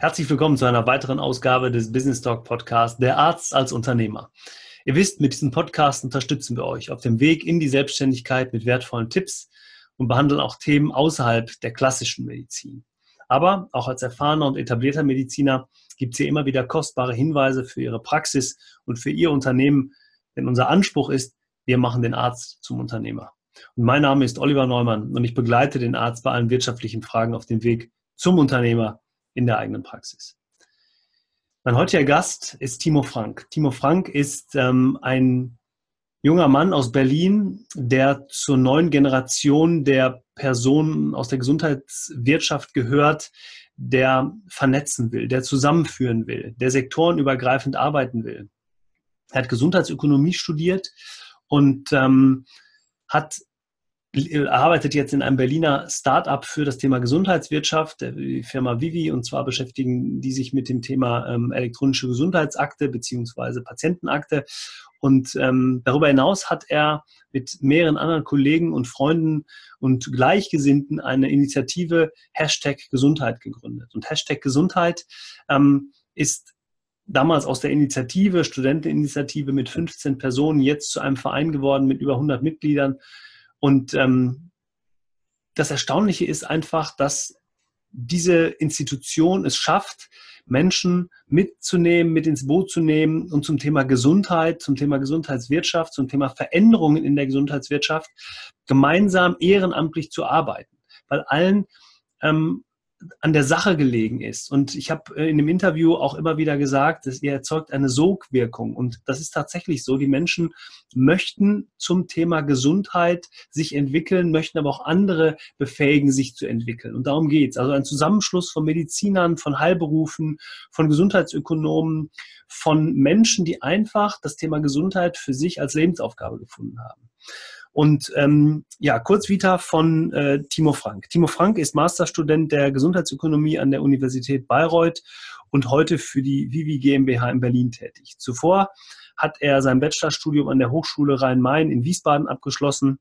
Herzlich willkommen zu einer weiteren Ausgabe des Business Talk Podcast Der Arzt als Unternehmer. Ihr wisst, mit diesem Podcast unterstützen wir euch auf dem Weg in die Selbstständigkeit mit wertvollen Tipps und behandeln auch Themen außerhalb der klassischen Medizin. Aber auch als erfahrener und etablierter Mediziner gibt es hier immer wieder kostbare Hinweise für Ihre Praxis und für Ihr Unternehmen, denn unser Anspruch ist, wir machen den Arzt zum Unternehmer. Und mein Name ist Oliver Neumann und ich begleite den Arzt bei allen wirtschaftlichen Fragen auf dem Weg zum Unternehmer in der eigenen Praxis. Mein heutiger Gast ist Timo Frank. Timo Frank ist ähm, ein junger Mann aus Berlin, der zur neuen Generation der Personen aus der Gesundheitswirtschaft gehört, der vernetzen will, der zusammenführen will, der sektorenübergreifend arbeiten will. Er hat Gesundheitsökonomie studiert und ähm, hat arbeitet jetzt in einem Berliner Start-up für das Thema Gesundheitswirtschaft, die Firma Vivi, und zwar beschäftigen die sich mit dem Thema ähm, elektronische Gesundheitsakte beziehungsweise Patientenakte. Und ähm, darüber hinaus hat er mit mehreren anderen Kollegen und Freunden und Gleichgesinnten eine Initiative Hashtag Gesundheit gegründet. Und Hashtag Gesundheit ähm, ist damals aus der Initiative, Studenteninitiative mit 15 Personen, jetzt zu einem Verein geworden mit über 100 Mitgliedern und ähm, das Erstaunliche ist einfach, dass diese Institution es schafft, Menschen mitzunehmen, mit ins Boot zu nehmen und zum Thema Gesundheit, zum Thema Gesundheitswirtschaft, zum Thema Veränderungen in der Gesundheitswirtschaft gemeinsam ehrenamtlich zu arbeiten. Weil allen ähm, an der Sache gelegen ist. Und ich habe äh, in dem Interview auch immer wieder gesagt, dass ihr erzeugt eine Sogwirkung. Und das ist tatsächlich so. Die Menschen möchten zum Thema Gesundheit sich entwickeln, möchten aber auch andere befähigen, sich zu entwickeln. Und darum geht's. Also ein Zusammenschluss von Medizinern, von Heilberufen, von Gesundheitsökonomen, von Menschen, die einfach das Thema Gesundheit für sich als Lebensaufgabe gefunden haben. Und ähm, ja, kurz Vita von äh, Timo Frank. Timo Frank ist Masterstudent der Gesundheitsökonomie an der Universität Bayreuth und heute für die Vivi GmbH in Berlin tätig. Zuvor hat er sein Bachelorstudium an der Hochschule Rhein-Main in Wiesbaden abgeschlossen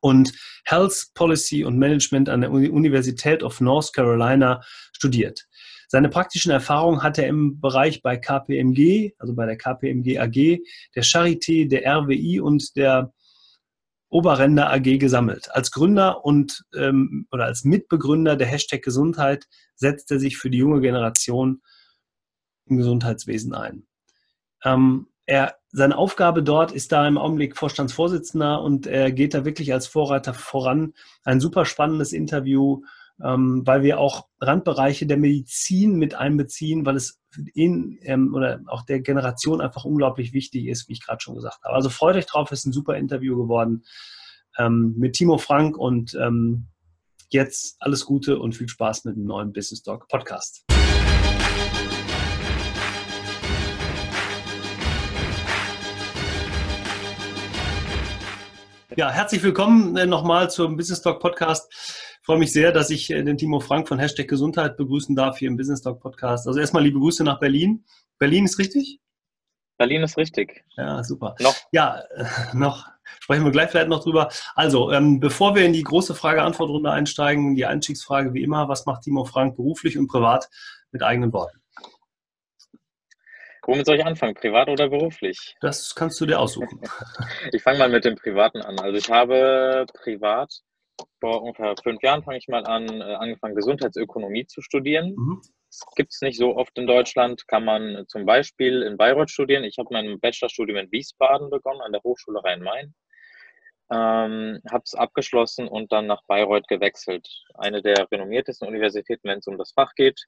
und Health Policy und Management an der Universität of North Carolina studiert. Seine praktischen Erfahrungen hat er im Bereich bei KPMG, also bei der KPMG AG, der Charité, der RWI und der Oberränder AG gesammelt. Als Gründer und ähm, oder als Mitbegründer der Hashtag Gesundheit setzt er sich für die junge Generation im Gesundheitswesen ein. Ähm, er, seine Aufgabe dort ist da im Augenblick Vorstandsvorsitzender und er geht da wirklich als Vorreiter voran. Ein super spannendes Interview ähm, weil wir auch Randbereiche der Medizin mit einbeziehen, weil es in ähm, oder auch der Generation einfach unglaublich wichtig ist, wie ich gerade schon gesagt habe. Also freut euch drauf, es ist ein super Interview geworden ähm, mit Timo Frank und ähm, jetzt alles Gute und viel Spaß mit dem neuen Business Talk Podcast. Ja, herzlich willkommen äh, nochmal zum Business Talk Podcast freue mich sehr, dass ich äh, den Timo Frank von Hashtag Gesundheit begrüßen darf hier im Business Talk Podcast. Also erstmal liebe Grüße nach Berlin. Berlin ist richtig? Berlin ist richtig. Ja, super. Noch? Ja, äh, noch. Sprechen wir gleich vielleicht noch drüber. Also, ähm, bevor wir in die große Frage-Antwort-Runde einsteigen, die Einstiegsfrage wie immer, was macht Timo Frank beruflich und privat mit eigenen Worten? Womit soll ich anfangen, privat oder beruflich? Das kannst du dir aussuchen. ich fange mal mit dem Privaten an. Also ich habe privat vor ungefähr fünf Jahren fange ich mal an, äh, angefangen Gesundheitsökonomie zu studieren. Mhm. Das gibt es nicht so oft in Deutschland. Kann man zum Beispiel in Bayreuth studieren. Ich habe mein Bachelorstudium in Wiesbaden begonnen, an der Hochschule Rhein-Main. Ähm, habe es abgeschlossen und dann nach Bayreuth gewechselt. Eine der renommiertesten Universitäten, wenn es um das Fach geht.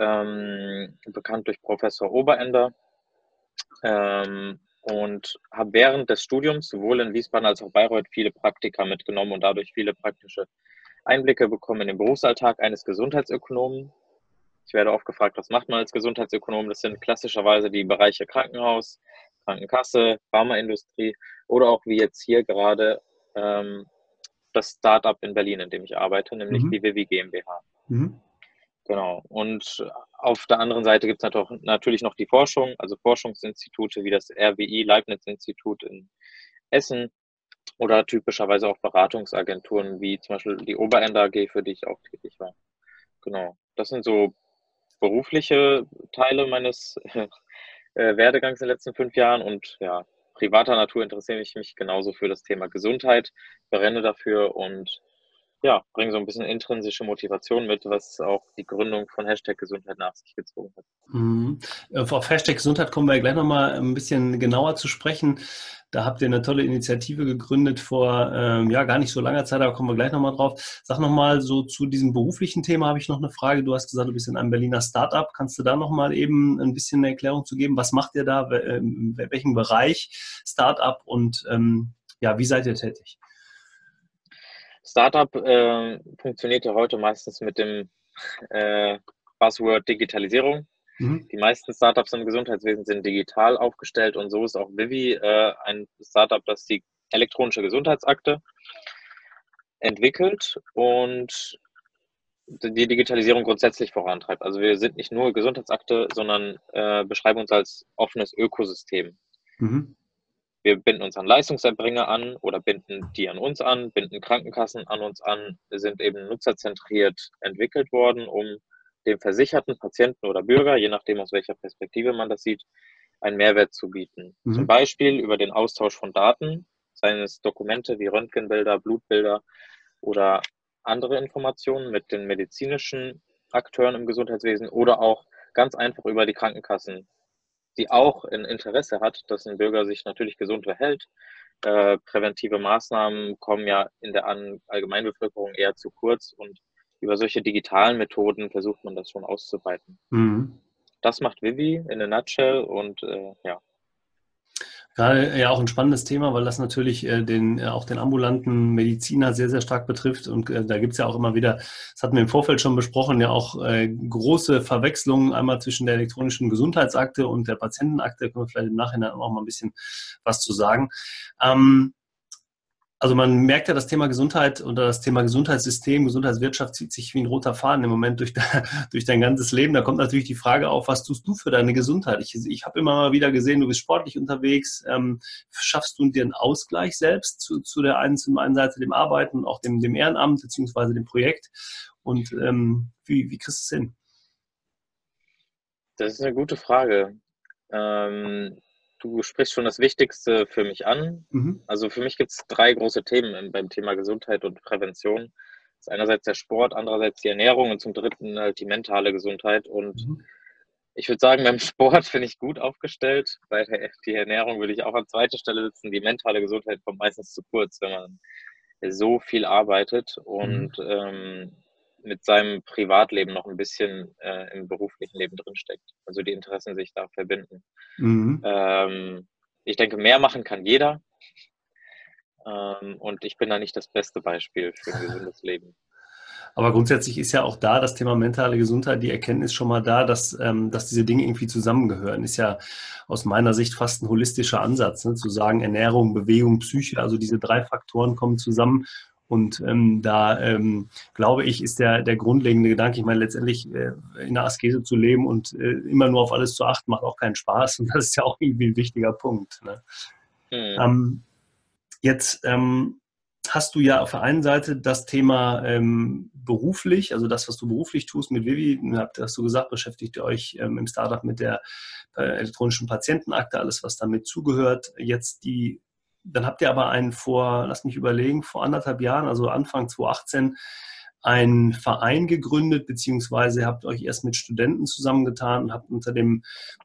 Ähm, bekannt durch Professor Oberender. Ähm, und habe während des Studiums sowohl in Wiesbaden als auch Bayreuth viele Praktika mitgenommen und dadurch viele praktische Einblicke bekommen in den Berufsalltag eines Gesundheitsökonomen. Ich werde oft gefragt, was macht man als Gesundheitsökonom? Das sind klassischerweise die Bereiche Krankenhaus, Krankenkasse, Pharmaindustrie oder auch wie jetzt hier gerade ähm, das Startup in Berlin, in dem ich arbeite, nämlich mhm. die Vivi GmbH. Mhm. Genau. Und auf der anderen Seite gibt es natürlich noch die Forschung, also Forschungsinstitute wie das RWI Leibniz-Institut in Essen oder typischerweise auch Beratungsagenturen wie zum Beispiel die Oberender AG, für die ich auch tätig war. Genau. Das sind so berufliche Teile meines äh, Werdegangs in den letzten fünf Jahren und ja, privater Natur interessiere ich mich genauso für das Thema Gesundheit, brenne dafür und ja, bringe so ein bisschen intrinsische Motivation mit, was auch die Gründung von Hashtag Gesundheit nach sich gezogen hat. Mhm. Auf Hashtag Gesundheit kommen wir gleich nochmal ein bisschen genauer zu sprechen. Da habt ihr eine tolle Initiative gegründet vor ähm, ja gar nicht so langer Zeit, aber kommen wir gleich nochmal drauf. Sag nochmal so zu diesem beruflichen Thema habe ich noch eine Frage. Du hast gesagt, du bist in einem Berliner Startup. Kannst du da nochmal eben ein bisschen eine Erklärung zu geben? Was macht ihr da? In welchem Bereich Startup und ähm, ja, wie seid ihr tätig? Startup äh, funktioniert ja heute meistens mit dem äh, Buzzword Digitalisierung. Mhm. Die meisten Startups im Gesundheitswesen sind digital aufgestellt und so ist auch Vivi äh, ein Startup, das die elektronische Gesundheitsakte entwickelt und die Digitalisierung grundsätzlich vorantreibt. Also wir sind nicht nur Gesundheitsakte, sondern äh, beschreiben uns als offenes Ökosystem. Mhm. Wir binden uns an Leistungserbringer an oder binden die an uns an, binden Krankenkassen an uns an, sind eben nutzerzentriert entwickelt worden, um dem versicherten Patienten oder Bürger, je nachdem aus welcher Perspektive man das sieht, einen Mehrwert zu bieten. Mhm. Zum Beispiel über den Austausch von Daten, seien es Dokumente wie Röntgenbilder, Blutbilder oder andere Informationen mit den medizinischen Akteuren im Gesundheitswesen oder auch ganz einfach über die Krankenkassen, die auch ein Interesse hat, dass ein Bürger sich natürlich gesund verhält. Äh, präventive Maßnahmen kommen ja in der Allgemeinbevölkerung eher zu kurz und über solche digitalen Methoden versucht man das schon auszuweiten. Mhm. Das macht Vivi in a nutshell und äh, ja. Gerade ja auch ein spannendes Thema, weil das natürlich äh, den, äh, auch den ambulanten Mediziner sehr, sehr stark betrifft. Und äh, da gibt es ja auch immer wieder, das hatten wir im Vorfeld schon besprochen, ja auch äh, große Verwechslungen einmal zwischen der elektronischen Gesundheitsakte und der Patientenakte. Da können wir vielleicht im Nachhinein auch mal ein bisschen was zu sagen. Ähm, also man merkt ja, das Thema Gesundheit oder das Thema Gesundheitssystem, Gesundheitswirtschaft zieht sich wie ein roter Faden im Moment durch, durch dein ganzes Leben. Da kommt natürlich die Frage auf, was tust du für deine Gesundheit? Ich, ich habe immer mal wieder gesehen, du bist sportlich unterwegs. Ähm, schaffst du dir einen Ausgleich selbst zu, zu der einen, zum einen Seite dem Arbeiten und auch dem, dem Ehrenamt beziehungsweise dem Projekt? Und ähm, wie, wie kriegst du es hin? Das ist eine gute Frage. Ähm, du sprichst schon das Wichtigste für mich an. Mhm. Also für mich gibt es drei große Themen beim Thema Gesundheit und Prävention. Das ist einerseits der Sport, andererseits die Ernährung und zum dritten halt die mentale Gesundheit. Und mhm. ich würde sagen, beim Sport bin ich gut aufgestellt. Bei der die Ernährung würde ich auch an zweiter Stelle sitzen. Die mentale Gesundheit kommt meistens zu kurz, wenn man so viel arbeitet. Und mhm. ähm, mit seinem Privatleben noch ein bisschen äh, im beruflichen Leben drinsteckt. Also die Interessen sich da verbinden. Mhm. Ähm, ich denke, mehr machen kann jeder. Ähm, und ich bin da nicht das beste Beispiel für ein gesundes Leben. Aber grundsätzlich ist ja auch da das Thema mentale Gesundheit, die Erkenntnis schon mal da, dass, ähm, dass diese Dinge irgendwie zusammengehören. Ist ja aus meiner Sicht fast ein holistischer Ansatz, ne? zu sagen, Ernährung, Bewegung, Psyche, also diese drei Faktoren kommen zusammen und ähm, da ähm, glaube ich, ist der, der grundlegende Gedanke, ich meine, letztendlich äh, in der Askese zu leben und äh, immer nur auf alles zu achten, macht auch keinen Spaß. Und das ist ja auch irgendwie ein wichtiger Punkt. Ne? Mhm. Ähm, jetzt ähm, hast du ja auf der einen Seite das Thema ähm, beruflich, also das, was du beruflich tust mit Vivi, hast du gesagt, beschäftigt ihr euch ähm, im Startup mit der äh, elektronischen Patientenakte, alles, was damit zugehört. Jetzt die dann habt ihr aber einen vor, lass mich überlegen, vor anderthalb Jahren, also Anfang 2018, einen Verein gegründet, beziehungsweise habt euch erst mit Studenten zusammengetan und habt unter dem,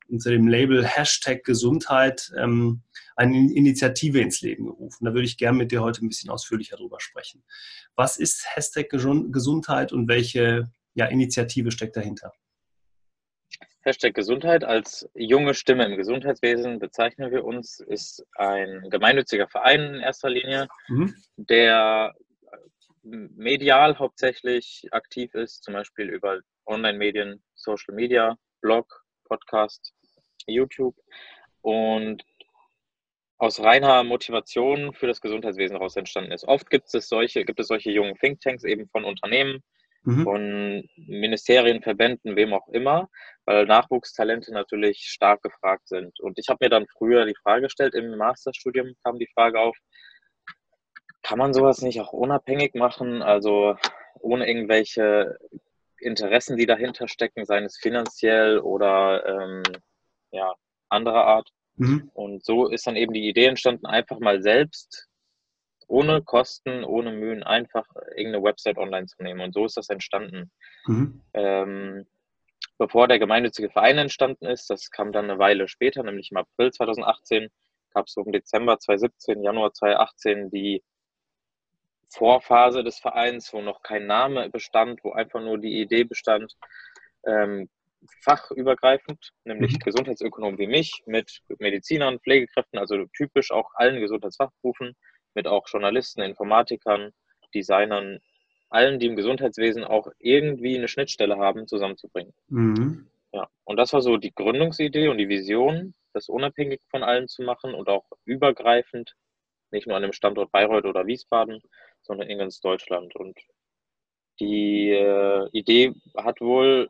unter dem Label Hashtag Gesundheit ähm, eine Initiative ins Leben gerufen. Da würde ich gerne mit dir heute ein bisschen ausführlicher drüber sprechen. Was ist Hashtag Gesundheit und welche ja, Initiative steckt dahinter? Hashtag Gesundheit als junge Stimme im Gesundheitswesen bezeichnen wir uns, ist ein gemeinnütziger Verein in erster Linie, mhm. der medial hauptsächlich aktiv ist, zum Beispiel über Online-Medien, Social Media, Blog, Podcast, YouTube und aus reiner Motivation für das Gesundheitswesen heraus entstanden ist. Oft gibt es solche, gibt es solche jungen Thinktanks eben von Unternehmen, mhm. von Ministerien, Verbänden, wem auch immer, weil Nachwuchstalente natürlich stark gefragt sind. Und ich habe mir dann früher die Frage gestellt, im Masterstudium kam die Frage auf, kann man sowas nicht auch unabhängig machen, also ohne irgendwelche Interessen, die dahinter stecken, seien es finanziell oder ähm, ja, anderer Art. Mhm. Und so ist dann eben die Idee entstanden, einfach mal selbst ohne Kosten, ohne Mühen einfach irgendeine Website online zu nehmen. Und so ist das entstanden. Mhm. Ähm, bevor der gemeinnützige Verein entstanden ist, das kam dann eine Weile später, nämlich im April 2018, gab es so im Dezember 2017, Januar 2018 die Vorphase des Vereins, wo noch kein Name bestand, wo einfach nur die Idee bestand, ähm, fachübergreifend, nämlich mhm. Gesundheitsökonomen wie mich, mit Medizinern, Pflegekräften, also typisch auch allen Gesundheitsfachberufen, mit auch Journalisten, Informatikern, Designern, allen, die im Gesundheitswesen auch irgendwie eine Schnittstelle haben, zusammenzubringen. Mhm. Ja, und das war so die Gründungsidee und die Vision, das unabhängig von allen zu machen und auch übergreifend, nicht nur an dem Standort Bayreuth oder Wiesbaden, sondern in ganz Deutschland. Und die äh, Idee hat wohl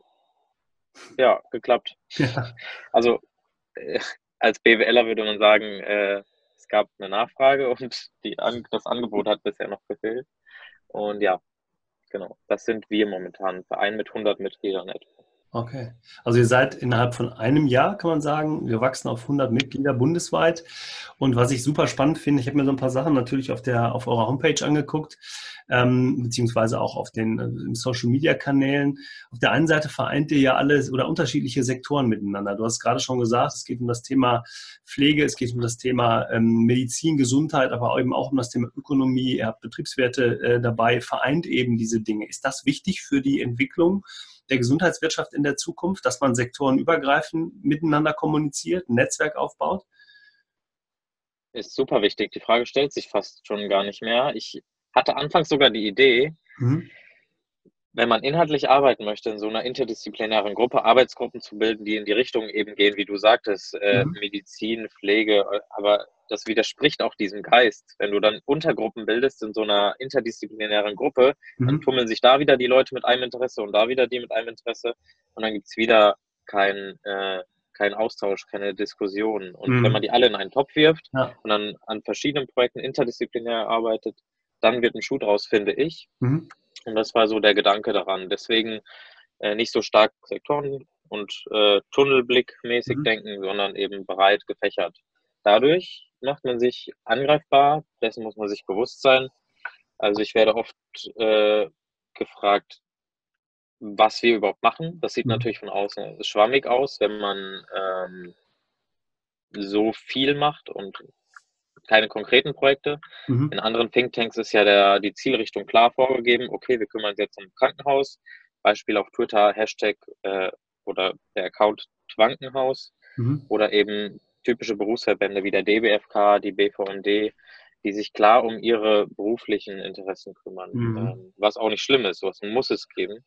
ja geklappt. Ja. Also äh, als BWLer würde man sagen, äh, es gab eine Nachfrage und die, das Angebot hat bisher noch gefehlt. Und ja, genau, das sind wir momentan, Verein mit 100 Mitgliedern etwa. Okay. Also ihr seid innerhalb von einem Jahr, kann man sagen, wir wachsen auf 100 Mitglieder bundesweit. Und was ich super spannend finde, ich habe mir so ein paar Sachen natürlich auf, der, auf eurer Homepage angeguckt, ähm, beziehungsweise auch auf den äh, Social-Media-Kanälen. Auf der einen Seite vereint ihr ja alle oder unterschiedliche Sektoren miteinander. Du hast gerade schon gesagt, es geht um das Thema Pflege, es geht um das Thema ähm, Medizin, Gesundheit, aber eben auch um das Thema Ökonomie. Ihr habt Betriebswerte äh, dabei, vereint eben diese Dinge. Ist das wichtig für die Entwicklung? Der Gesundheitswirtschaft in der Zukunft, dass man sektorenübergreifend miteinander kommuniziert, ein Netzwerk aufbaut? Ist super wichtig. Die Frage stellt sich fast schon gar nicht mehr. Ich hatte anfangs sogar die Idee, mhm wenn man inhaltlich arbeiten möchte, in so einer interdisziplinären Gruppe Arbeitsgruppen zu bilden, die in die Richtung eben gehen, wie du sagtest, äh, mhm. Medizin, Pflege, aber das widerspricht auch diesem Geist. Wenn du dann Untergruppen bildest in so einer interdisziplinären Gruppe, mhm. dann tummeln sich da wieder die Leute mit einem Interesse und da wieder die mit einem Interesse und dann gibt es wieder kein, äh, kein Austausch, keine Diskussion. Und mhm. wenn man die alle in einen Topf wirft ja. und dann an verschiedenen Projekten interdisziplinär arbeitet, dann wird ein Schuh draus, finde ich. Mhm. Und das war so der Gedanke daran. Deswegen äh, nicht so stark Sektoren und äh, Tunnelblickmäßig mhm. denken, sondern eben breit gefächert. Dadurch macht man sich angreifbar, dessen muss man sich bewusst sein. Also ich werde oft äh, gefragt, was wir überhaupt machen. Das sieht mhm. natürlich von außen schwammig aus, wenn man ähm, so viel macht und keine konkreten Projekte. Mhm. In anderen Thinktanks ist ja der, die Zielrichtung klar vorgegeben. Okay, wir kümmern uns jetzt um Krankenhaus. Beispiel auf Twitter, Hashtag äh, oder der Account Twankenhaus. Mhm. Oder eben typische Berufsverbände wie der DBFK, die BVMD, die sich klar um ihre beruflichen Interessen kümmern. Mhm. Ähm, was auch nicht schlimm ist, sowas muss es geben.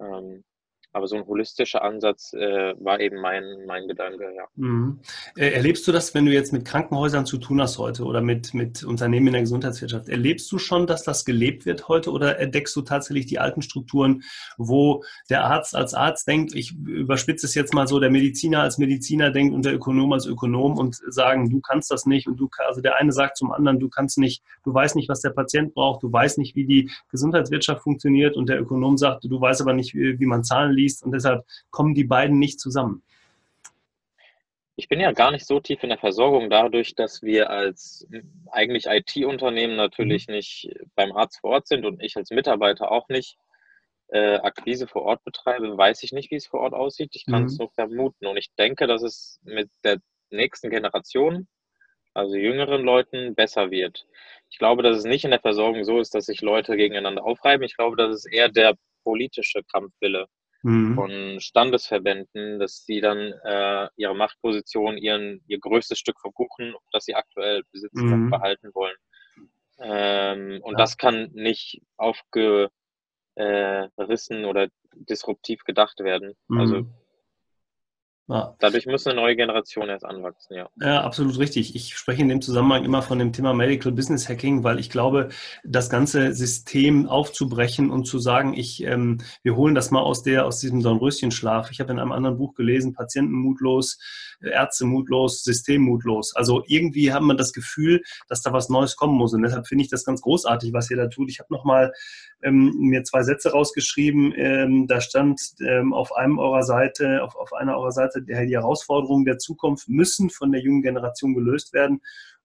Ähm, aber so ein holistischer Ansatz äh, war eben mein, mein Gedanke, ja. Mhm. Äh, erlebst du das, wenn du jetzt mit Krankenhäusern zu tun hast heute oder mit, mit Unternehmen in der Gesundheitswirtschaft? Erlebst du schon, dass das gelebt wird heute oder entdeckst du tatsächlich die alten Strukturen, wo der Arzt als Arzt denkt, ich überspitze es jetzt mal so, der Mediziner als Mediziner denkt und der Ökonom als Ökonom und sagen, du kannst das nicht und du, also der eine sagt zum anderen, du kannst nicht, du weißt nicht, was der Patient braucht, du weißt nicht, wie die Gesundheitswirtschaft funktioniert und der Ökonom sagt, du weißt aber nicht, wie, wie man Zahlen liest und deshalb kommen die beiden nicht zusammen. Ich bin ja gar nicht so tief in der Versorgung, dadurch, dass wir als eigentlich IT-Unternehmen natürlich mhm. nicht beim Arzt vor Ort sind und ich als Mitarbeiter auch nicht äh, Akquise vor Ort betreibe, weiß ich nicht, wie es vor Ort aussieht. Ich kann mhm. es nur vermuten. Und ich denke, dass es mit der nächsten Generation, also jüngeren Leuten, besser wird. Ich glaube, dass es nicht in der Versorgung so ist, dass sich Leute gegeneinander aufreiben. Ich glaube, dass es eher der politische Kampfwille mhm. von Standesverbänden, dass sie dann äh, ihre Machtposition, ihren, ihr größtes Stück vom Kuchen, das sie aktuell besitzen, mhm. behalten wollen. Ähm, und ja. das kann nicht aufgerissen oder disruptiv gedacht werden. Also mhm. Also ja. Dadurch muss eine neue Generation erst anwachsen, ja. Ja, absolut richtig. Ich spreche in dem Zusammenhang immer von dem Thema Medical Business Hacking, weil ich glaube, das ganze System aufzubrechen und zu sagen, ich, ähm, wir holen das mal aus der, aus diesem Dornröschenschlaf. Ich habe in einem anderen Buch gelesen, Patienten mutlos, Ärzte mutlos, System mutlos. Also irgendwie haben wir das Gefühl, dass da was Neues kommen muss. Und deshalb finde ich das ganz großartig, was ihr da tut. Ich habe nochmal ähm, mir zwei Sätze rausgeschrieben. Ähm, da stand ähm, auf einem eurer Seite, auf, auf einer eurer Seite, die Herausforderungen der Zukunft müssen von der jungen Generation gelöst werden.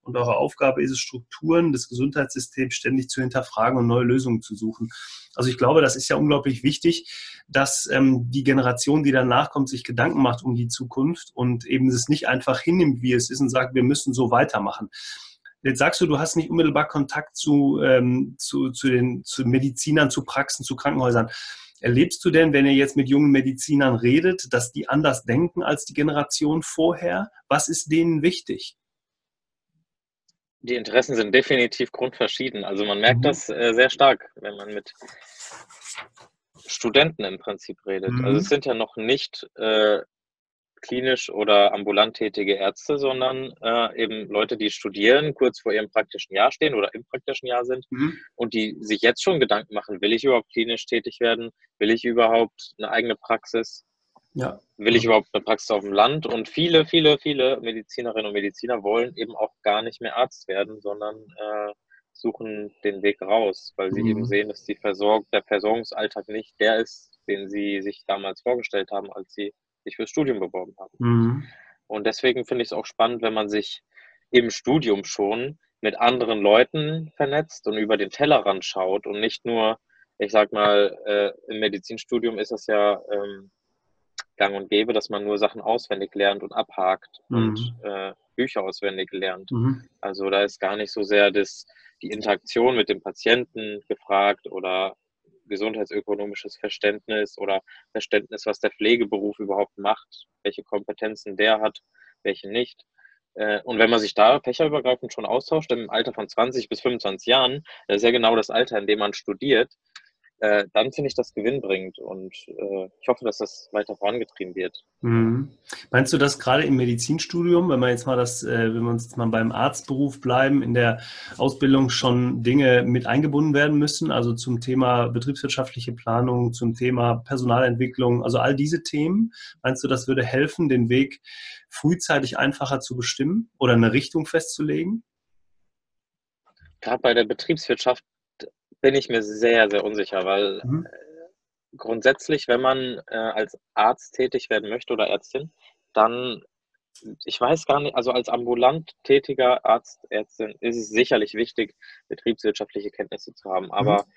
Und eure Aufgabe ist es, Strukturen des Gesundheitssystems ständig zu hinterfragen und neue Lösungen zu suchen. Also ich glaube, das ist ja unglaublich wichtig, dass ähm, die Generation, die danach kommt, sich Gedanken macht um die Zukunft und eben es nicht einfach hinnimmt, wie es ist und sagt, wir müssen so weitermachen. Jetzt sagst du, du hast nicht unmittelbar Kontakt zu, ähm, zu, zu den zu Medizinern, zu Praxen, zu Krankenhäusern. Erlebst du denn, wenn ihr jetzt mit jungen Medizinern redet, dass die anders denken als die Generation vorher? Was ist denen wichtig? Die Interessen sind definitiv grundverschieden. Also man merkt mhm. das äh, sehr stark, wenn man mit Studenten im Prinzip redet. Mhm. Also es sind ja noch nicht äh, klinisch oder ambulant tätige Ärzte, sondern äh, eben Leute, die studieren, kurz vor ihrem praktischen Jahr stehen oder im praktischen Jahr sind mhm. und die sich jetzt schon Gedanken machen, will ich überhaupt klinisch tätig werden? Will ich überhaupt eine eigene Praxis? Ja. Will ich überhaupt eine Praxis auf dem Land? Und viele, viele, viele Medizinerinnen und Mediziner wollen eben auch gar nicht mehr Arzt werden, sondern äh, suchen den Weg raus, weil sie mhm. eben sehen, dass die Versorg der Versorgungsalltag nicht der ist, den sie sich damals vorgestellt haben, als sie sich fürs Studium beworben haben. Mhm. Und deswegen finde ich es auch spannend, wenn man sich im Studium schon mit anderen Leuten vernetzt und über den Tellerrand schaut und nicht nur, ich sag mal, äh, im Medizinstudium ist es ja ähm, gang und gäbe, dass man nur Sachen auswendig lernt und abhakt mhm. und äh, Bücher auswendig lernt. Mhm. Also da ist gar nicht so sehr das, die Interaktion mit dem Patienten gefragt oder gesundheitsökonomisches Verständnis oder Verständnis, was der Pflegeberuf überhaupt macht, welche Kompetenzen der hat, welche nicht. Äh, und wenn man sich da fächerübergreifend schon austauscht, im Alter von 20 bis 25 Jahren, das ist ja genau das Alter, in dem man studiert, äh, dann finde ich das gewinnbringend und äh, ich hoffe, dass das weiter vorangetrieben wird. Mhm. Meinst du, dass gerade im Medizinstudium, wenn wir jetzt mal das, äh, wenn wir uns jetzt mal beim Arztberuf bleiben, in der Ausbildung schon Dinge mit eingebunden werden müssen, also zum Thema betriebswirtschaftliche Planung, zum Thema Personalentwicklung, also all diese Themen, meinst du, das würde helfen, den Weg frühzeitig einfacher zu bestimmen oder eine Richtung festzulegen? Gerade bei der Betriebswirtschaft bin ich mir sehr, sehr unsicher, weil mhm. Äh, grundsätzlich, wenn man äh, als Arzt tätig werden möchte oder Ärztin, dann, ich weiß gar nicht, also als ambulant tätiger Arzt, Ärztin ist es sicherlich wichtig, betriebswirtschaftliche Kenntnisse zu haben. Aber mhm.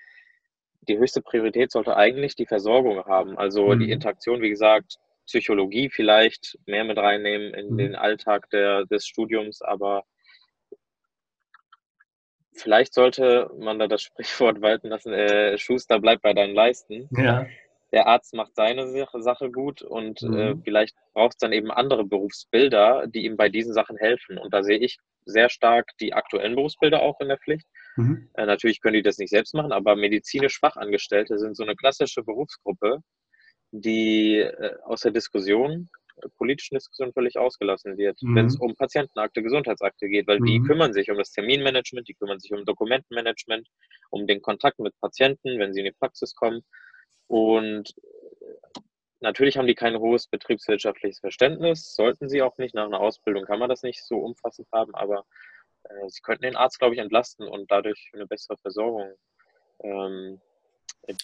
die höchste Priorität sollte eigentlich die Versorgung haben. Also mhm. die Interaktion, wie gesagt, Psychologie vielleicht mehr mit reinnehmen in mhm. den Alltag der, des Studiums, aber vielleicht sollte man da das Sprichwort walten lassen, äh, Schuster bleibt bei deinen Leisten. Ja. Der Arzt macht seine Sache gut und äh, mhm. äh, vielleicht braucht es dann eben andere Berufsbilder, die ihm bei diesen Sachen helfen. Und da sehe ich sehr stark die aktuellen Berufsbilder auch in der Pflicht. Mhm. Äh, natürlich können die das nicht selbst machen, aber medizinisch Fachangestellte sind so eine klassische Berufsgruppe, die äh, aus der Diskussion politischen Diskussion völlig ausgelassen wird, mhm. wenn es um Patientenakte, Gesundheitsakte geht, weil mhm. die kümmern sich um das Terminmanagement, die kümmern sich um Dokumentenmanagement, um den Kontakt mit Patienten, wenn sie in die Praxis kommen. Und äh, natürlich haben die kein hohes betriebswirtschaftliches Verständnis, sollten sie auch nicht. Nach einer Ausbildung kann man das nicht so umfassend haben, aber äh, sie könnten den Arzt, glaube ich, entlasten und dadurch eine bessere Versorgung ähm,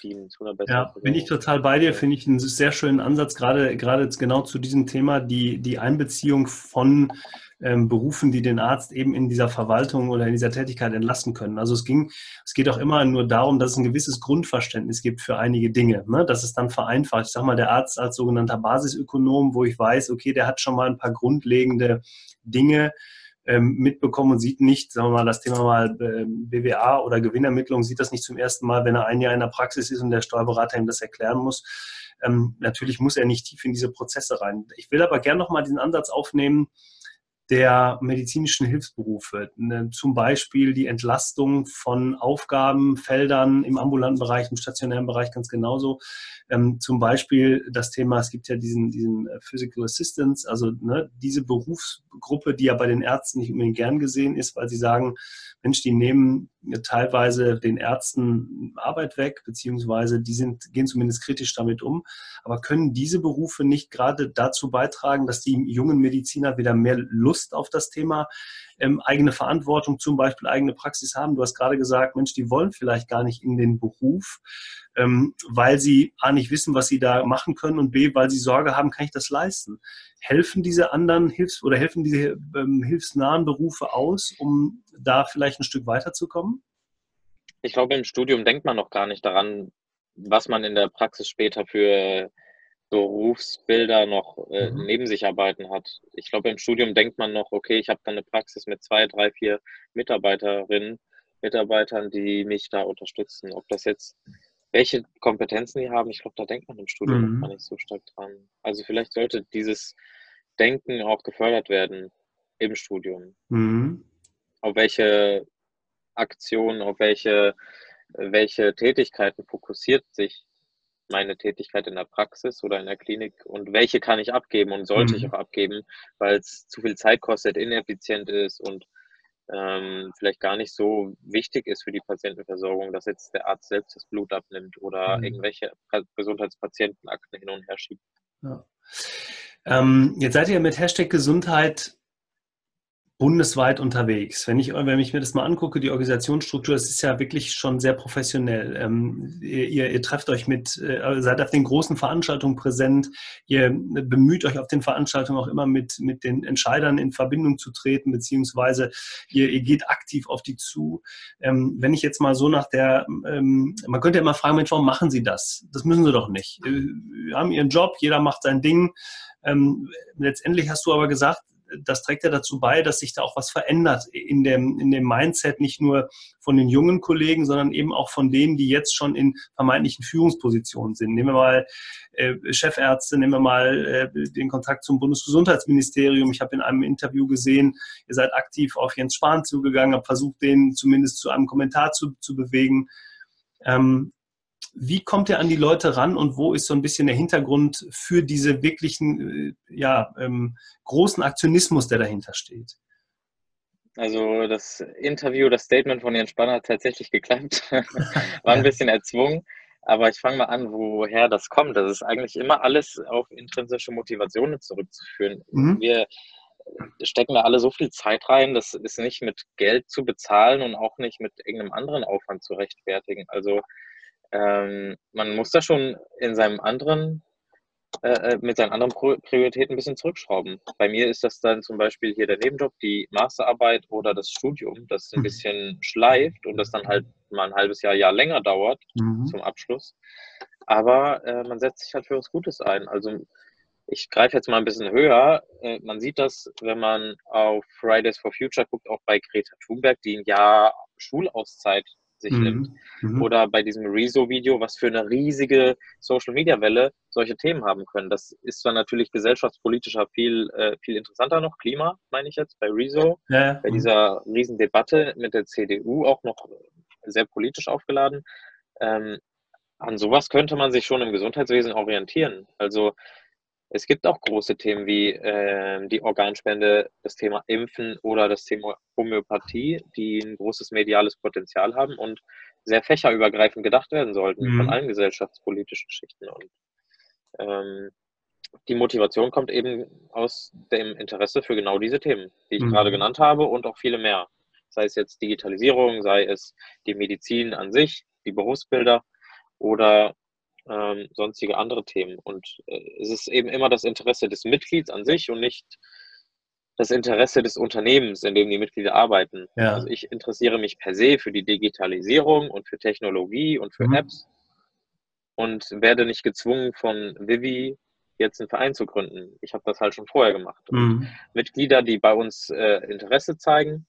dienen zu einer besseren Ja, bin ich total bei dir, finde ich einen sehr schönen Ansatz, gerade, gerade genau zu diesem Thema, die, die Einbeziehung von ähm, Berufen, die den Arzt eben in dieser Verwaltung oder in dieser Tätigkeit entlasten können. Also es ging, es geht auch immer nur darum, dass es ein gewisses Grundverständnis gibt für einige Dinge, ne? dass es dann vereinfacht. Ich sage mal, der Arzt als sogenannter Basisökonom, wo ich weiß, okay, der hat schon mal ein paar grundlegende Dinge, ähm, mitbekommen und sieht nicht, sagen wir mal, das Thema mal ähm, BWA oder Gewinnermittlung, sieht das nicht zum ersten Mal, wenn er ein Jahr in der Praxis ist und der Steuerberater ihm das erklären muss. Ähm, natürlich muss er nicht tief in diese Prozesse rein. Ich will aber gerne nochmal diesen Ansatz aufnehmen, der medizinischen Hilfsberufe, ne, zum Beispiel die Entlastung von Aufgabenfeldern im ambulanten Bereich, im stationären Bereich ganz genauso. Ähm, zum Beispiel das Thema, es gibt ja diesen, diesen äh, Physical Assistance, also ne, diese Berufsgruppe, die ja bei den Ärzten nicht unbedingt gern gesehen ist, weil sie sagen, Mensch, die nehmen teilweise den Ärzten Arbeit weg, beziehungsweise die sind, gehen zumindest kritisch damit um. Aber können diese Berufe nicht gerade dazu beitragen, dass die jungen Mediziner wieder mehr Lust auf das Thema ähm, eigene Verantwortung, zum Beispiel eigene Praxis haben? Du hast gerade gesagt, Mensch, die wollen vielleicht gar nicht in den Beruf, ähm, weil sie A nicht wissen, was sie da machen können und B, weil sie Sorge haben, kann ich das leisten? Helfen diese anderen Hilfs- oder helfen diese ähm, hilfsnahen Berufe aus, um da vielleicht ein Stück weiterzukommen? Ich glaube, im Studium denkt man noch gar nicht daran, was man in der Praxis später für Berufsbilder noch äh, mhm. neben sich arbeiten hat. Ich glaube, im Studium denkt man noch, okay, ich habe dann eine Praxis mit zwei, drei, vier Mitarbeiterinnen, Mitarbeitern, die mich da unterstützen. Ob das jetzt, welche Kompetenzen die haben, ich glaube, da denkt man im Studium mhm. noch gar nicht so stark dran. Also vielleicht sollte dieses Denken auch gefördert werden im Studium. Mhm. Auf welche Aktionen, auf welche, welche Tätigkeiten fokussiert sich meine Tätigkeit in der Praxis oder in der Klinik und welche kann ich abgeben und sollte mhm. ich auch abgeben, weil es zu viel Zeit kostet, ineffizient ist und ähm, vielleicht gar nicht so wichtig ist für die Patientenversorgung, dass jetzt der Arzt selbst das Blut abnimmt oder mhm. irgendwelche Gesundheitspatientenakten hin und her schiebt. Ja. Ähm, jetzt seid ihr mit Hashtag Gesundheit bundesweit unterwegs. Wenn ich, wenn ich mir das mal angucke, die Organisationsstruktur, das ist ja wirklich schon sehr professionell. Ähm, ihr, ihr, trefft euch mit, äh, seid auf den großen Veranstaltungen präsent. Ihr bemüht euch auf den Veranstaltungen auch immer mit, mit den Entscheidern in Verbindung zu treten, beziehungsweise ihr, ihr geht aktiv auf die zu. Ähm, wenn ich jetzt mal so nach der, ähm, man könnte ja immer fragen, Mensch, warum machen Sie das? Das müssen Sie doch nicht. Äh, wir haben Ihren Job, jeder macht sein Ding. Ähm, letztendlich hast du aber gesagt, das trägt ja dazu bei, dass sich da auch was verändert in dem, in dem Mindset, nicht nur von den jungen Kollegen, sondern eben auch von denen, die jetzt schon in vermeintlichen Führungspositionen sind. Nehmen wir mal äh, Chefärzte, nehmen wir mal äh, den Kontakt zum Bundesgesundheitsministerium. Ich habe in einem Interview gesehen, ihr seid aktiv auf Jens Spahn zugegangen, habt versucht, den zumindest zu einem Kommentar zu, zu bewegen. Ähm, wie kommt er an die Leute ran und wo ist so ein bisschen der Hintergrund für diese wirklichen, äh, ja, ähm, großen Aktionismus, der dahinter steht? Also das Interview, das Statement von Jens Spanner hat tatsächlich geklappt. War ein bisschen erzwungen. Aber ich fange mal an, woher das kommt. Das ist eigentlich immer alles auf intrinsische Motivationen zurückzuführen. Mhm. Wir stecken da alle so viel Zeit rein, das ist nicht mit Geld zu bezahlen und auch nicht mit irgendeinem anderen Aufwand zu rechtfertigen. Also ähm, man muss da schon in seinem anderen, äh, äh mit seinen anderen Prioritäten ein bisschen zurückschrauben. Bei mir ist das dann zum Beispiel hier der Nebenjob, die Masterarbeit oder das Studium, das ein mhm. bisschen schleift und das dann halt mal ein halbes Jahr, Jahr länger dauert mhm. zum Abschluss. Aber äh, man setzt sich halt für was Gutes ein. Also ich greife jetzt mal ein bisschen höher. Äh, man sieht das, wenn man auf Fridays for Future guckt, auch bei Greta Thunberg, die ein Jahr Schulauszeit sich mhm. nimmt. Mhm. Oder bei diesem Rezo-Video, was für eine riesige Social-Media-Welle solche Themen haben können. Das ist zwar natürlich gesellschaftspolitischer viel, äh, viel interessanter noch, Klima meine ich jetzt, bei Rezo, ja. bei mhm. dieser riesen Debatte mit der CDU auch noch sehr politisch aufgeladen. Ähm, an sowas könnte man sich schon im Gesundheitswesen orientieren. Also es gibt auch große Themen wie äh, die Organspende, das Thema Impfen oder das Thema Homöopathie, die ein großes mediales Potenzial haben und sehr fächerübergreifend gedacht werden sollten mhm. von allen gesellschaftspolitischen Schichten. Und ähm, die Motivation kommt eben aus dem Interesse für genau diese Themen, die ich mhm. gerade genannt habe und auch viele mehr. Sei es jetzt Digitalisierung, sei es die Medizin an sich, die Berufsbilder oder ähm, sonstige andere Themen. Und äh, es ist eben immer das Interesse des Mitglieds an sich und nicht das Interesse des Unternehmens, in dem die Mitglieder arbeiten. Ja. Also ich interessiere mich per se für die Digitalisierung und für Technologie und für mhm. Apps und werde nicht gezwungen von Vivi jetzt einen Verein zu gründen. Ich habe das halt schon vorher gemacht. Mhm. Mitglieder, die bei uns äh, Interesse zeigen,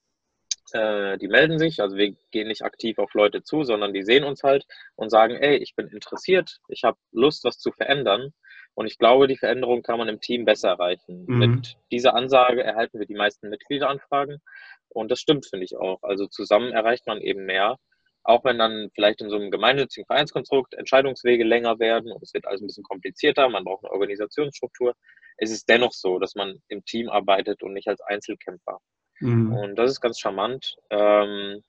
äh, die melden sich, also wir gehen nicht aktiv auf Leute zu, sondern die sehen uns halt und sagen, ey, ich bin interessiert, ich habe Lust, was zu verändern. Und ich glaube, die Veränderung kann man im Team besser erreichen. Mhm. Mit dieser Ansage erhalten wir die meisten Mitgliederanfragen. Und das stimmt, finde ich auch. Also zusammen erreicht man eben mehr. Auch wenn dann vielleicht in so einem gemeinnützigen Vereinskonstrukt Entscheidungswege länger werden und es wird alles ein bisschen komplizierter, man braucht eine Organisationsstruktur, ist es dennoch so, dass man im Team arbeitet und nicht als Einzelkämpfer. Mhm. Und das ist ganz charmant. Ähm,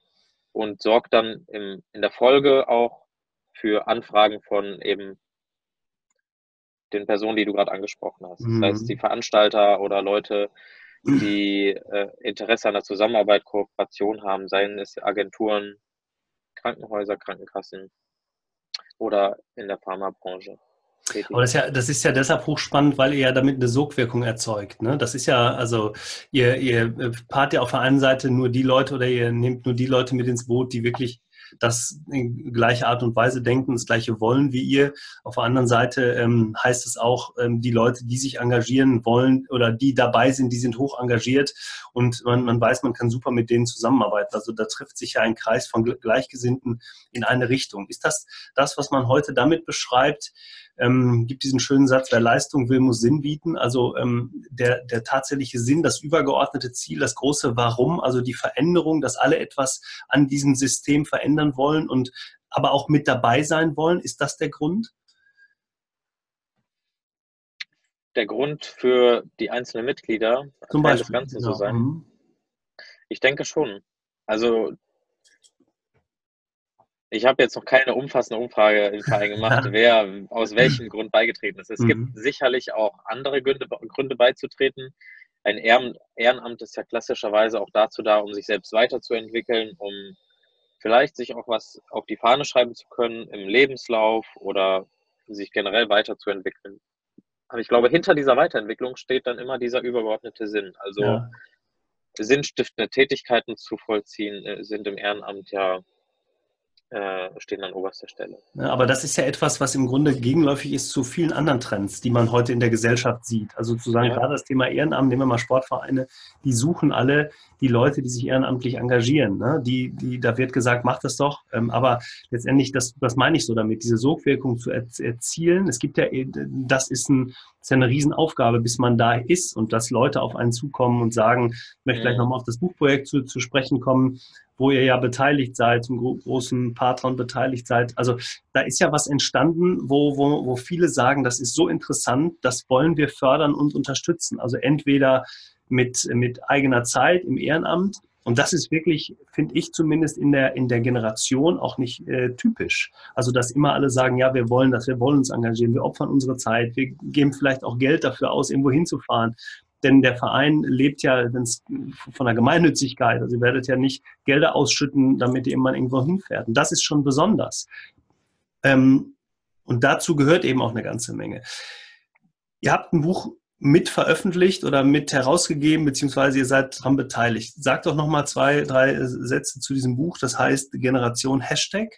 und sorgt dann im, in der Folge auch für Anfragen von eben den Personen, die du gerade angesprochen hast. Mhm. Das heißt, die Veranstalter oder Leute, die äh, Interesse an der Zusammenarbeit, Kooperation haben, seien es Agenturen, Krankenhäuser, Krankenkassen oder in der Pharmabranche. Aber das ist, ja, das ist ja deshalb hochspannend, weil ihr ja damit eine Sogwirkung erzeugt. Ne? Das ist ja, also ihr, ihr paart ja auf der einen Seite nur die Leute oder ihr nehmt nur die Leute mit ins Boot, die wirklich das in gleicher Art und Weise denken, das gleiche wollen wie ihr. Auf der anderen Seite ähm, heißt es auch, ähm, die Leute, die sich engagieren wollen oder die dabei sind, die sind hoch engagiert und man, man weiß, man kann super mit denen zusammenarbeiten. Also da trifft sich ja ein Kreis von Gleichgesinnten in eine Richtung. Ist das das, was man heute damit beschreibt? ähm, gibt diesen schönen Satz, wer Leistung will, muss Sinn bieten. Also ähm, der, der tatsächliche Sinn, das übergeordnete Ziel, das große Warum, also die Veränderung, dass alle etwas an diesem System verändern wollen und aber auch mit dabei sein wollen. Ist das der Grund? Der Grund für die einzelnen Mitglieder, Zum Teil des Ganzen genau. zu sein? Mhm. Ich denke schon. Also ich habe jetzt noch keine umfassende Umfrage im Verein gemacht, wer aus welchem Grund beigetreten ist. Es mhm. gibt sicherlich auch andere Gründe, Gründe beizutreten. Ein Ehrenamt ist ja klassischerweise auch dazu da, um sich selbst weiterzuentwickeln, um vielleicht sich auch was auf die Fahne schreiben zu können im Lebenslauf oder sich generell weiterzuentwickeln. Aber ich glaube, hinter dieser Weiterentwicklung steht dann immer dieser übergeordnete Sinn. Also ja. sinnstiftende Tätigkeiten zu vollziehen äh, sind im Ehrenamt ja äh, stehen an oberster Stelle. Ja, aber das ist ja etwas, was im Grunde gegenläufig ist zu vielen anderen Trends, die man heute in der Gesellschaft sieht. Also zu sagen, ja. gerade das Thema Ehrenamt, nehmen wir mal Sportvereine, die suchen alle die Leute, die sich ehrenamtlich engagieren. Ne? Die, die, da wird gesagt, mach das doch. Ähm, aber letztendlich, das, das meine ich so damit, diese Sogwirkung zu erzielen. Es gibt ja, das ist, ein, ist ja eine Riesenaufgabe, bis man da ist und dass Leute auf einen zukommen und sagen, ich möchte gleich nochmal auf das Buchprojekt zu, zu sprechen kommen wo ihr ja beteiligt seid, zum großen Patron beteiligt seid. Also da ist ja was entstanden, wo, wo, wo viele sagen, das ist so interessant, das wollen wir fördern und unterstützen. Also entweder mit, mit eigener Zeit im Ehrenamt. Und das ist wirklich, finde ich zumindest in der, in der Generation auch nicht äh, typisch. Also, dass immer alle sagen, ja, wir wollen das, wir wollen uns engagieren, wir opfern unsere Zeit, wir geben vielleicht auch Geld dafür aus, irgendwo hinzufahren denn der Verein lebt ja von der Gemeinnützigkeit. Also ihr werdet ja nicht Gelder ausschütten, damit ihr immer irgendwo hinfährt. Und das ist schon besonders. Ähm, und dazu gehört eben auch eine ganze Menge. Ihr habt ein Buch mit veröffentlicht oder mit herausgegeben, beziehungsweise ihr seid daran beteiligt. Sagt doch nochmal zwei, drei Sätze zu diesem Buch. Das heißt Generation Hashtag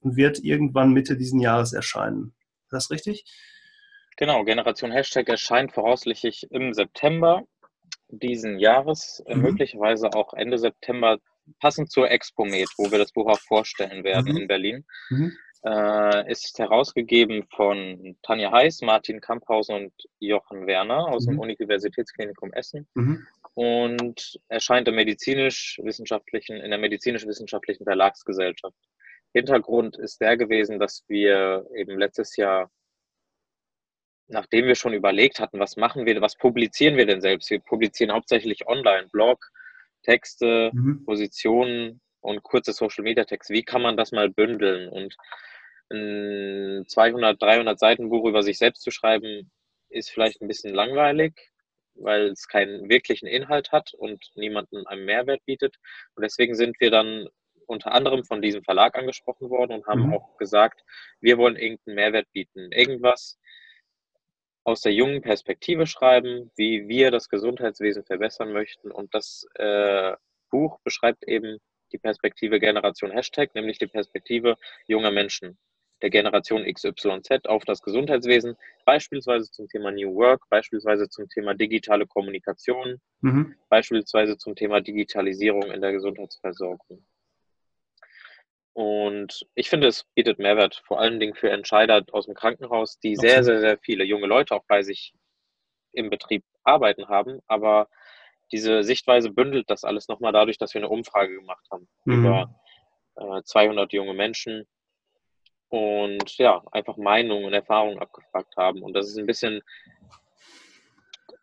und wird irgendwann Mitte diesen Jahres erscheinen. Ist das richtig? Genau, Generation Hashtag erscheint voraussichtlich im September diesen Jahres, äh, mhm. möglicherweise auch Ende September, passend zur Expo Med, wo wir das Buch auch vorstellen werden mhm. in Berlin. Mhm. Äh, ist herausgegeben von Tanja Heiß, Martin Kamphausen und Jochen Werner aus dem mhm. Universitätsklinikum Essen mhm. und erscheint im medizinisch-wissenschaftlichen, in der medizinisch-wissenschaftlichen Verlagsgesellschaft. Hintergrund ist der gewesen, dass wir eben letztes Jahr nachdem wir schon überlegt hatten, was machen wir, was publizieren wir denn selbst? Wir publizieren hauptsächlich online, Blog, Texte, mhm. Positionen und kurze Social Media Texte. Wie kann man das mal bündeln? Und ein 200, 300 Seiten Buch über sich selbst zu schreiben, ist vielleicht ein bisschen langweilig, weil es keinen wirklichen Inhalt hat und niemanden einen Mehrwert bietet. Und deswegen sind wir dann unter anderem von diesem Verlag angesprochen worden und haben mhm. auch gesagt, wir wollen irgendeinen Mehrwert bieten. Irgendwas, aus der jungen Perspektive schreiben, wie wir das Gesundheitswesen verbessern möchten. Und das äh, Buch beschreibt eben die Perspektive Generation Hashtag, nämlich die Perspektive junger Menschen, der Generation XYZ auf das Gesundheitswesen, beispielsweise zum Thema New Work, beispielsweise zum Thema digitale Kommunikation, mhm. beispielsweise zum Thema Digitalisierung in der Gesundheitsversorgung. Und ich finde, es bietet Mehrwert, vor allen Dingen für Entscheider aus dem Krankenhaus, die okay. sehr, sehr, sehr viele junge Leute auch bei sich im Betrieb arbeiten haben. Aber diese Sichtweise bündelt das alles nochmal dadurch, dass wir eine Umfrage gemacht haben mhm. über äh, 200 junge Menschen und ja, einfach Meinungen und Erfahrungen abgefragt haben. Und das ist ein bisschen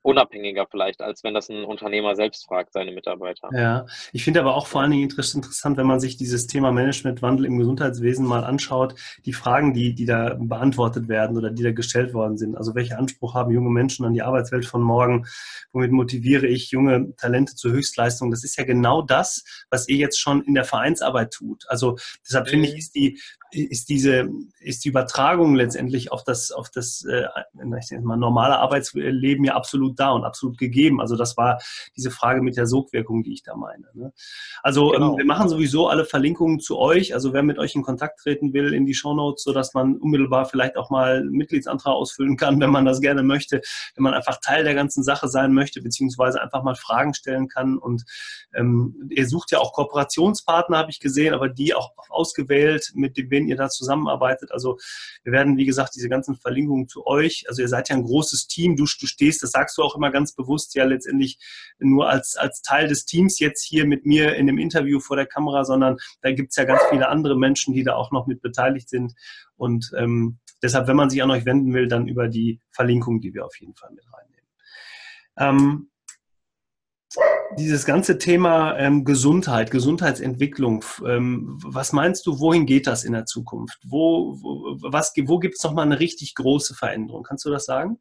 unabhängiger vielleicht, als wenn das ein Unternehmer selbst fragt, seine Mitarbeiter. Ja, ich finde aber auch vor allen Dingen interessant, wenn man sich dieses Thema Managementwandel im Gesundheitswesen mal anschaut, die Fragen, die, die da beantwortet werden oder die da gestellt worden sind. Also welche Anspruch haben junge Menschen an die Arbeitswelt von morgen? Womit motiviere ich junge Talente zur Höchstleistung? Das ist ja genau das, was ihr jetzt schon in der Vereinsarbeit tut. Also deshalb finde ich, mhm. ist die, ist diese, ist die Übertragung letztendlich auf das, auf das äh, mal, normale Arbeitsleben ja absolut da und absolut gegeben. Also das war diese Frage mit der Sogwirkung, die ich da meine. Ne? Also ähm, genau. ähm, wir machen sowieso alle Verlinkungen zu euch. Also wer mit euch in Kontakt treten will, in die Shownotes, sodass man unmittelbar vielleicht auch mal einen Mitgliedsantrag ausfüllen kann, wenn man das gerne möchte, wenn man einfach Teil der ganzen Sache sein möchte, beziehungsweise einfach mal Fragen stellen kann. Und ähm, ihr sucht ja auch Kooperationspartner, habe ich gesehen, aber die auch ausgewählt, mit dem wen ihr da zusammenarbeitet. Also wir werden, wie gesagt, diese ganzen Verlinkungen zu euch, also ihr seid ja ein großes Team, du, du stehst, das sagst du auch immer ganz bewusst, ja letztendlich nur als, als Teil des Teams jetzt hier mit mir in dem Interview vor der Kamera, sondern da gibt es ja ganz viele andere Menschen, die da auch noch mit beteiligt sind. Und ähm, deshalb, wenn man sich an euch wenden will, dann über die Verlinkung, die wir auf jeden Fall mit reinnehmen. Ähm, dieses ganze Thema ähm, Gesundheit, Gesundheitsentwicklung, ähm, was meinst du, wohin geht das in der Zukunft? Wo, wo, wo gibt es nochmal eine richtig große Veränderung? Kannst du das sagen?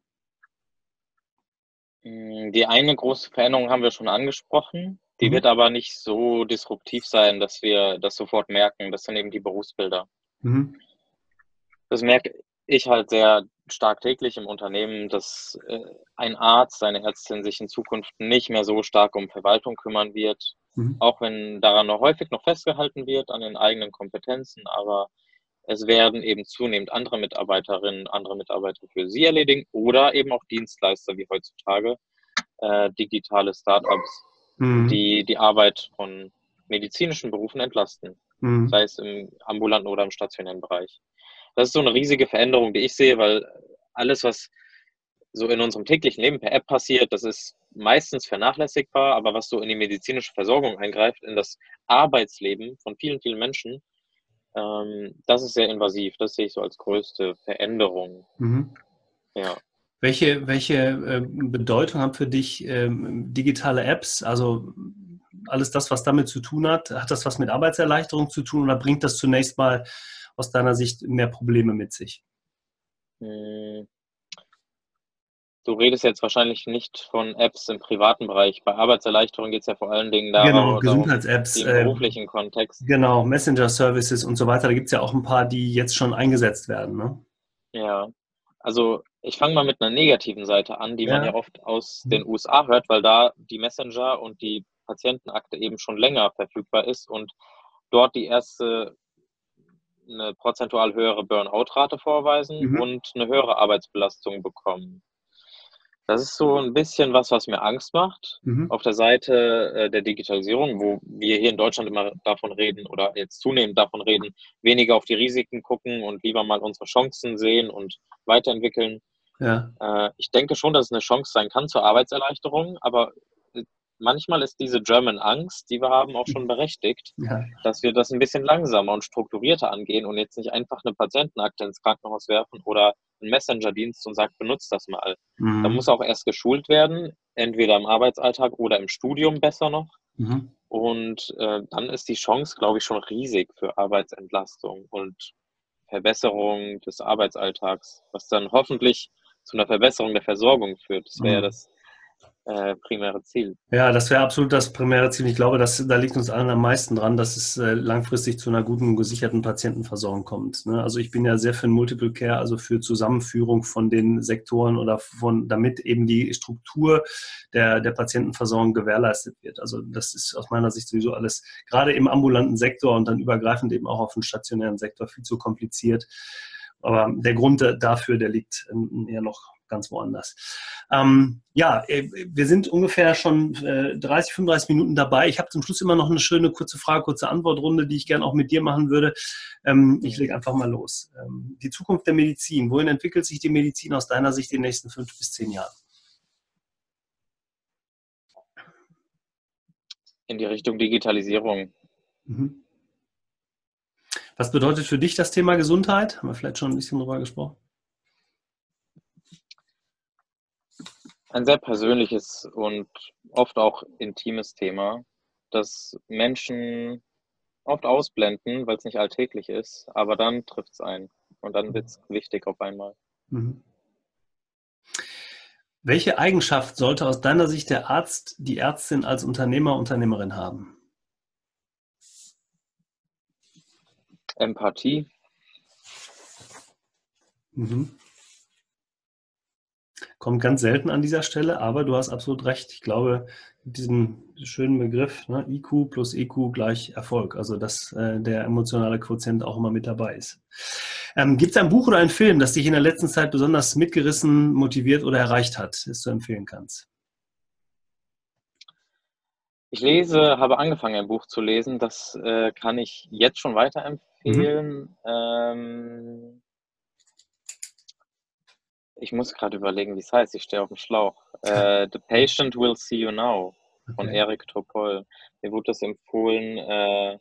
Mm, die eine große Veränderung haben wir schon angesprochen. Die mhm. wird aber nicht so disruptiv sein, dass wir das sofort merken. Das sind eben die Berufsbilder. Mhm. Das merke ich halt sehr stark täglich im Unternehmen, dass äh, ein Arzt, eine Ärztin sich in Zukunft nicht mehr so stark um Verwaltung kümmern wird, mhm. auch wenn daran noch häufig noch festgehalten wird an den eigenen Kompetenzen, aber es werden eben zunehmend andere Mitarbeiterinnen, andere Mitarbeiter für sie erledigen oder eben auch Dienstleister wie heutzutage, äh, digitale Startups, mhm. die die Arbeit von medizinischen Berufen entlasten, mhm. sei es im ambulanten oder im stationären Bereich das ist so eine riesige Veränderung, die ich sehe, weil alles, was so in unserem täglichen Leben per App passiert, das ist meistens vernachlässigbar, aber was so in die medizinische Versorgung eingreift, in das Arbeitsleben von vielen, vielen Menschen, ähm, das ist sehr invasiv. Das sehe ich so als größte Veränderung. Mhm. Ja. Welche, welche äh, Bedeutung haben für dich ähm, digitale Apps? Also alles das, was damit zu tun hat, hat das was mit Arbeitserleichterung zu tun oder bringt das zunächst mal aus deiner Sicht mehr Probleme mit sich? Hm. Du redest jetzt wahrscheinlich nicht von Apps im privaten Bereich. Bei Arbeitserleichterung geht es ja vor allen Dingen darum, genau, Gesundheits-Apps, im beruflichen äh, Kontext. Genau, Messenger-Services und so weiter. Da gibt es ja auch ein paar, die jetzt schon eingesetzt werden. Ne? Ja, also ich fange mal mit einer negativen Seite an, die ja. man ja oft aus den USA hört, weil da die Messenger und die Patientenakte eben schon länger verfügbar ist und dort die erste eine prozentual höhere Burnout-Rate vorweisen mhm. und eine höhere Arbeitsbelastung bekommen. Das ist so ein bisschen was, was mir Angst macht. Mhm. Auf der Seite äh, der Digitalisierung, wo wir hier in Deutschland immer davon reden oder jetzt zunehmend davon reden, weniger auf die Risiken gucken und lieber mal unsere Chancen sehen und weiterentwickeln. Ja. Äh, ich denke schon, dass es eine Chance sein kann zur Arbeitserleichterung, aber manchmal ist diese German Angst, die wir haben, auch schon berechtigt, ja. dass wir das ein bisschen langsamer und strukturierter angehen und jetzt nicht einfach eine Patientenakte ins Krankenhaus werfen oder einen Messenger-Dienst und sagt, benutzt das mal. Mhm. Da muss auch erst geschult werden, entweder im Arbeitsalltag oder im Studium besser noch. Mhm. Und äh, dann ist die Chance, glaube ich, schon riesig für Arbeitsentlastung und Verbesserung des Arbeitsalltags, was dann hoffentlich zu einer Verbesserung der Versorgung führt. Das wäre mhm. das äh, primäre Ziel. Ja, das wäre absolut das primäre Ziel. Ich glaube, dass, da liegt uns allen am meisten dran, dass es äh, langfristig zu einer guten, gesicherten Patientenversorgung kommt. Ne? Also ich bin ja sehr für Multiple Care, also für Zusammenführung von den Sektoren oder von, damit eben die Struktur der, der Patientenversorgung gewährleistet wird. Also das ist aus meiner Sicht sowieso alles, gerade im ambulanten Sektor und dann übergreifend eben auch auf den stationären Sektor viel zu kompliziert. Aber der Grund dafür, der liegt eher noch ganz woanders. Ähm, ja, äh, wir sind ungefähr schon äh, 30, 35 Minuten dabei. Ich habe zum Schluss immer noch eine schöne kurze Frage, kurze Antwortrunde, die ich gerne auch mit dir machen würde. Ähm, ich lege einfach mal los. Ähm, die Zukunft der Medizin. Wohin entwickelt sich die Medizin aus deiner Sicht in den nächsten fünf bis zehn Jahren? In die Richtung Digitalisierung. Mhm. Was bedeutet für dich das Thema Gesundheit? Haben wir vielleicht schon ein bisschen drüber gesprochen? Ein sehr persönliches und oft auch intimes Thema, das Menschen oft ausblenden, weil es nicht alltäglich ist, aber dann trifft es ein und dann wird es wichtig auf einmal. Mhm. Welche Eigenschaft sollte aus deiner Sicht der Arzt, die Ärztin als Unternehmer, Unternehmerin haben? Empathie. Mhm. Kommt ganz selten an dieser Stelle, aber du hast absolut recht. Ich glaube, mit diesem schönen Begriff, ne, IQ plus EQ gleich Erfolg, also dass äh, der emotionale Quotient auch immer mit dabei ist. Ähm, Gibt es ein Buch oder einen Film, das dich in der letzten Zeit besonders mitgerissen, motiviert oder erreicht hat, das du empfehlen kannst? Ich lese, habe angefangen, ein Buch zu lesen. Das äh, kann ich jetzt schon weiterempfehlen. Mhm. Ähm, ich muss gerade überlegen, wie es heißt. Ich stehe auf dem Schlauch. Äh, The Patient Will See You Now von okay. Eric Topol. Mir wurde das empfohlen äh,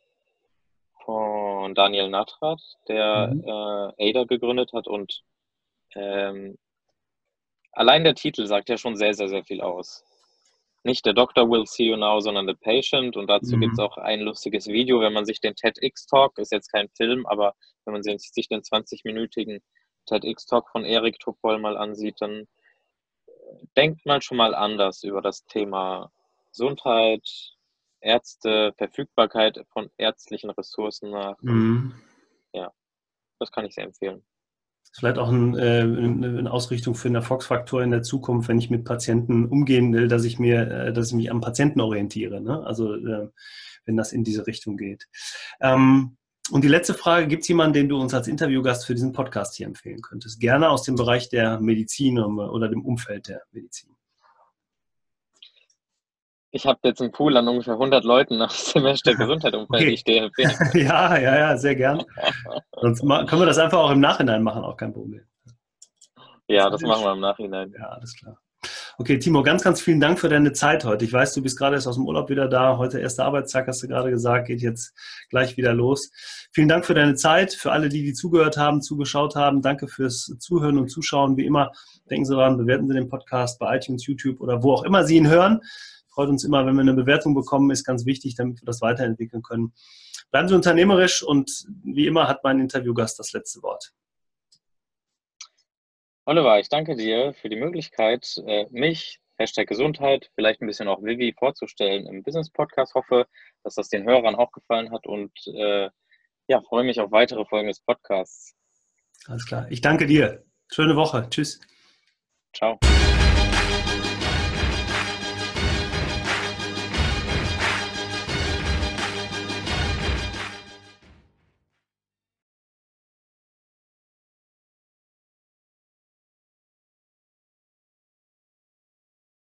von Daniel Natrat, der mhm. äh, ADA gegründet hat. Und ähm, allein der Titel sagt ja schon sehr, sehr, sehr viel aus. Nicht der Doctor will see you now, sondern the patient. Und dazu mhm. gibt es auch ein lustiges Video, wenn man sich den TEDx-Talk, ist jetzt kein Film, aber wenn man sich den 20-minütigen TEDx-Talk von Erik Topol mal ansieht, dann äh, denkt man schon mal anders über das Thema Gesundheit, Ärzte, Verfügbarkeit von ärztlichen Ressourcen nach. Mhm. Ja, das kann ich sehr empfehlen. Vielleicht auch ein, äh, eine Ausrichtung für einen Erfolgsfaktor in der Zukunft, wenn ich mit Patienten umgehen will, dass ich mir, äh, dass ich mich am Patienten orientiere. Ne? Also äh, wenn das in diese Richtung geht. Ähm, und die letzte Frage, gibt es jemanden, den du uns als Interviewgast für diesen Podcast hier empfehlen könntest? Gerne aus dem Bereich der Medizin oder dem Umfeld der Medizin. Ich habe jetzt einen Pool an ungefähr 100 Leuten aus dem Hashtag Gesundheit-Umfeld, okay. ich dir Ja, ja, ja, sehr gern. Sonst können wir das einfach auch im Nachhinein machen, auch kein Problem. Ja, das, das machen wir im Nachhinein. Ja, alles klar. Okay, Timo, ganz, ganz vielen Dank für deine Zeit heute. Ich weiß, du bist gerade erst aus dem Urlaub wieder da. Heute erster Arbeitstag, hast du gerade gesagt, geht jetzt gleich wieder los. Vielen Dank für deine Zeit, für alle, die, die zugehört haben, zugeschaut haben. Danke fürs Zuhören und Zuschauen. Wie immer, denken Sie daran, bewerten Sie den Podcast bei iTunes, YouTube oder wo auch immer Sie ihn hören. Freut uns immer, wenn wir eine Bewertung bekommen, ist ganz wichtig, damit wir das weiterentwickeln können. Bleiben Sie unternehmerisch und wie immer hat mein Interviewgast das letzte Wort. Oliver, ich danke dir für die Möglichkeit, äh, mich, Hashtag Gesundheit, vielleicht ein bisschen auch Vivi vorzustellen im Business Podcast. Hoffe, dass das den Hörern auch gefallen hat und äh, ja, freue mich auf weitere Folgen des Podcasts. Alles klar. Ich danke dir. Schöne Woche. Tschüss. Ciao.